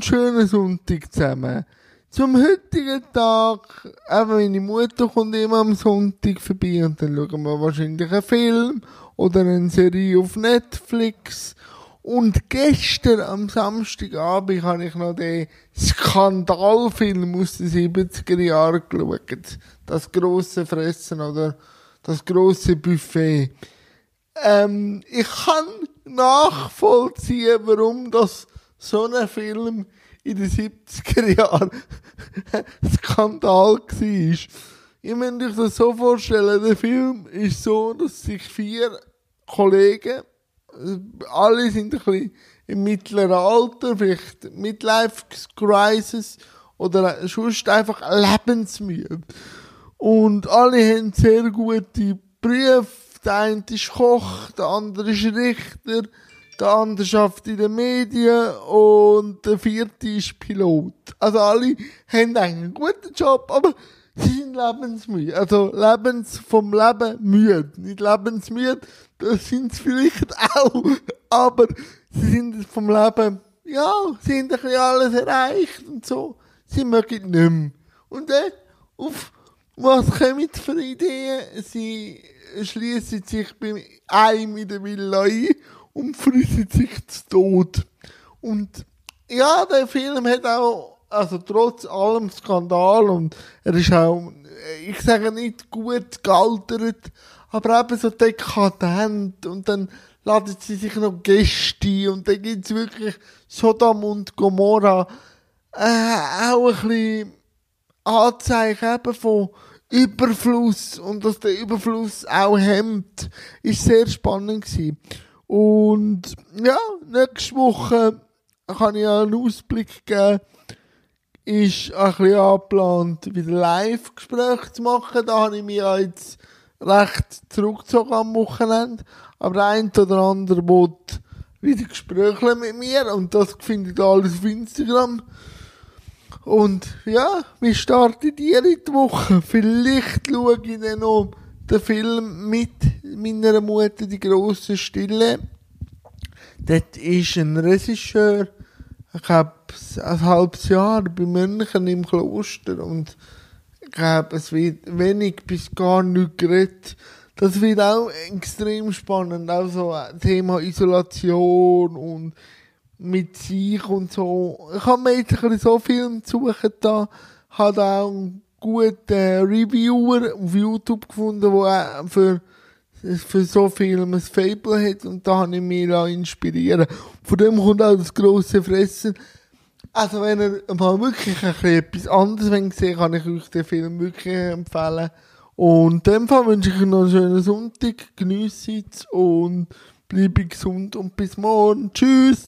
und schönen Sonntag zusammen. Zum heutigen Tag, eben meine Mutter kommt immer am Sonntag vorbei und dann schauen wir wahrscheinlich einen Film oder eine Serie auf Netflix. Und gestern am Samstagabend habe ich noch den Skandalfilm aus den 70er Jahren geschaut. Das grosse Fressen oder das grosse Buffet. Ähm, ich kann nachvollziehen, warum das so ein Film in den 70er Jahren ein Skandal war. Ihr müsst euch das so vorstellen, der Film ist so, dass sich vier Kollegen, alle sind ein bisschen im mittleren Alter, vielleicht Midlife Crisis oder sonst einfach lebensmüde. Und alle haben sehr gute Berufe. Der eine ist Koch, der andere ist Richter, der andere schafft in den Medien und der vierte ist Pilot. Also alle haben einen guten Job, aber sie sind lebensmüde. Also lebens vom Leben müde. Nicht lebensmüde, das sind sie vielleicht auch, aber sie sind vom Leben, ja, sie haben ein bisschen alles erreicht und so. Sie mögen nicht mehr. Und dann, auf was kommen für Ideen? Sie schließen sich bei einem in der Villa ein und frissen sich zu Tod. Und ja, der Film hat auch, also trotz allem Skandal und er ist auch, ich sage nicht gut gealtert, aber eben so dekadent und dann laden sie sich noch Gäste ein und dann gibt's wirklich Sodom und Gomorra äh, auch ein bisschen Anzeichen eben von Überfluss und dass der Überfluss auch hemmt, ist sehr spannend gewesen. Und ja, nächste Woche kann ich einen Ausblick geben. Ist ein bisschen angeplant, wieder Live-Gespräche zu machen. Da habe ich mich jetzt recht zurückgezogen am Wochenende. Aber der eine oder andere will wieder Gespräche mit mir und das findet ihr alles auf Instagram. Und ja, wir starten die Woche. Vielleicht schaue ich dann noch den Film mit meiner Mutter, die grosse Stille. Dort ist ein Regisseur, ich glaube, ein halbes Jahr bei München im Kloster und ich glaube, es wird wenig bis gar nicht geredet. Das wird auch extrem spannend, auch so Thema Isolation und mit sich und so. Ich habe mir jetzt ein so Filme suchen da, habe auch guten Reviewer auf YouTube gefunden, der für, für so Filme ein Fable hat und da habe ich mich inspirieren Von dem kommt auch das grosse Fressen. Also wenn ihr mal wirklich ein etwas anderes sehen kann ich euch den Film wirklich empfehlen. Und in dem Fall wünsche ich euch noch einen schönen Sonntag, genießt es und bleibe gesund und bis morgen. Tschüss!